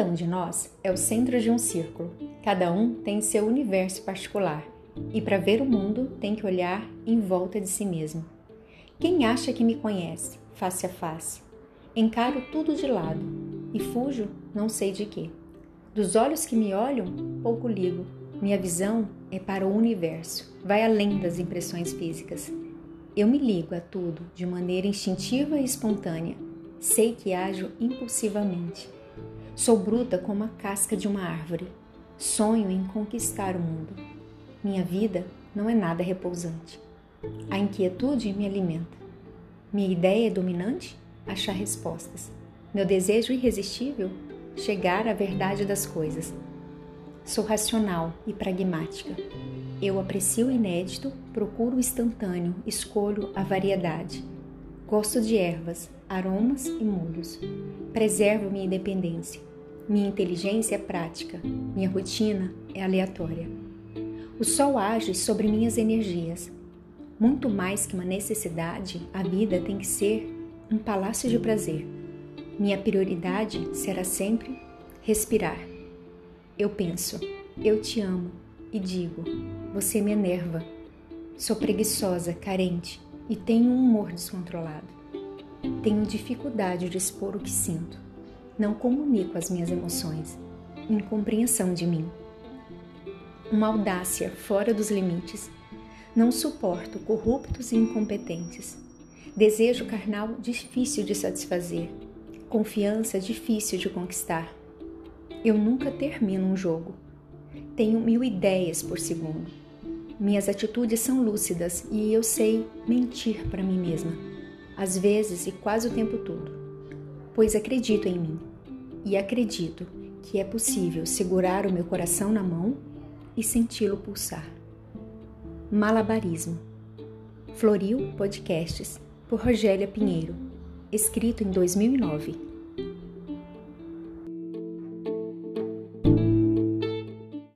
um de nós é o centro de um círculo. Cada um tem seu universo particular e para ver o mundo tem que olhar em volta de si mesmo. Quem acha que me conhece, face a face? Encaro tudo de lado e fujo não sei de quê. Dos olhos que me olham, pouco ligo. Minha visão é para o universo, vai além das impressões físicas. Eu me ligo a tudo de maneira instintiva e espontânea. Sei que ajo impulsivamente. Sou bruta como a casca de uma árvore. Sonho em conquistar o mundo. Minha vida não é nada repousante. A inquietude me alimenta. Minha ideia dominante? Achar respostas. Meu desejo irresistível? Chegar à verdade das coisas. Sou racional e pragmática. Eu aprecio o inédito, procuro o instantâneo, escolho a variedade. Gosto de ervas, aromas e molhos. Preservo minha independência. Minha inteligência é prática, minha rotina é aleatória. O sol age sobre minhas energias. Muito mais que uma necessidade, a vida tem que ser um palácio de prazer. Minha prioridade será sempre respirar. Eu penso, eu te amo e digo, você me enerva. Sou preguiçosa, carente e tenho um humor descontrolado. Tenho dificuldade de expor o que sinto. Não comunico as minhas emoções. Incompreensão de mim. Uma audácia fora dos limites. Não suporto corruptos e incompetentes. Desejo carnal difícil de satisfazer. Confiança difícil de conquistar. Eu nunca termino um jogo. Tenho mil ideias por segundo. Minhas atitudes são lúcidas e eu sei mentir para mim mesma, às vezes e quase o tempo todo, pois acredito em mim e acredito que é possível segurar o meu coração na mão e senti-lo pulsar. Malabarismo. Floril Podcasts, por Rogélia Pinheiro, escrito em 2009.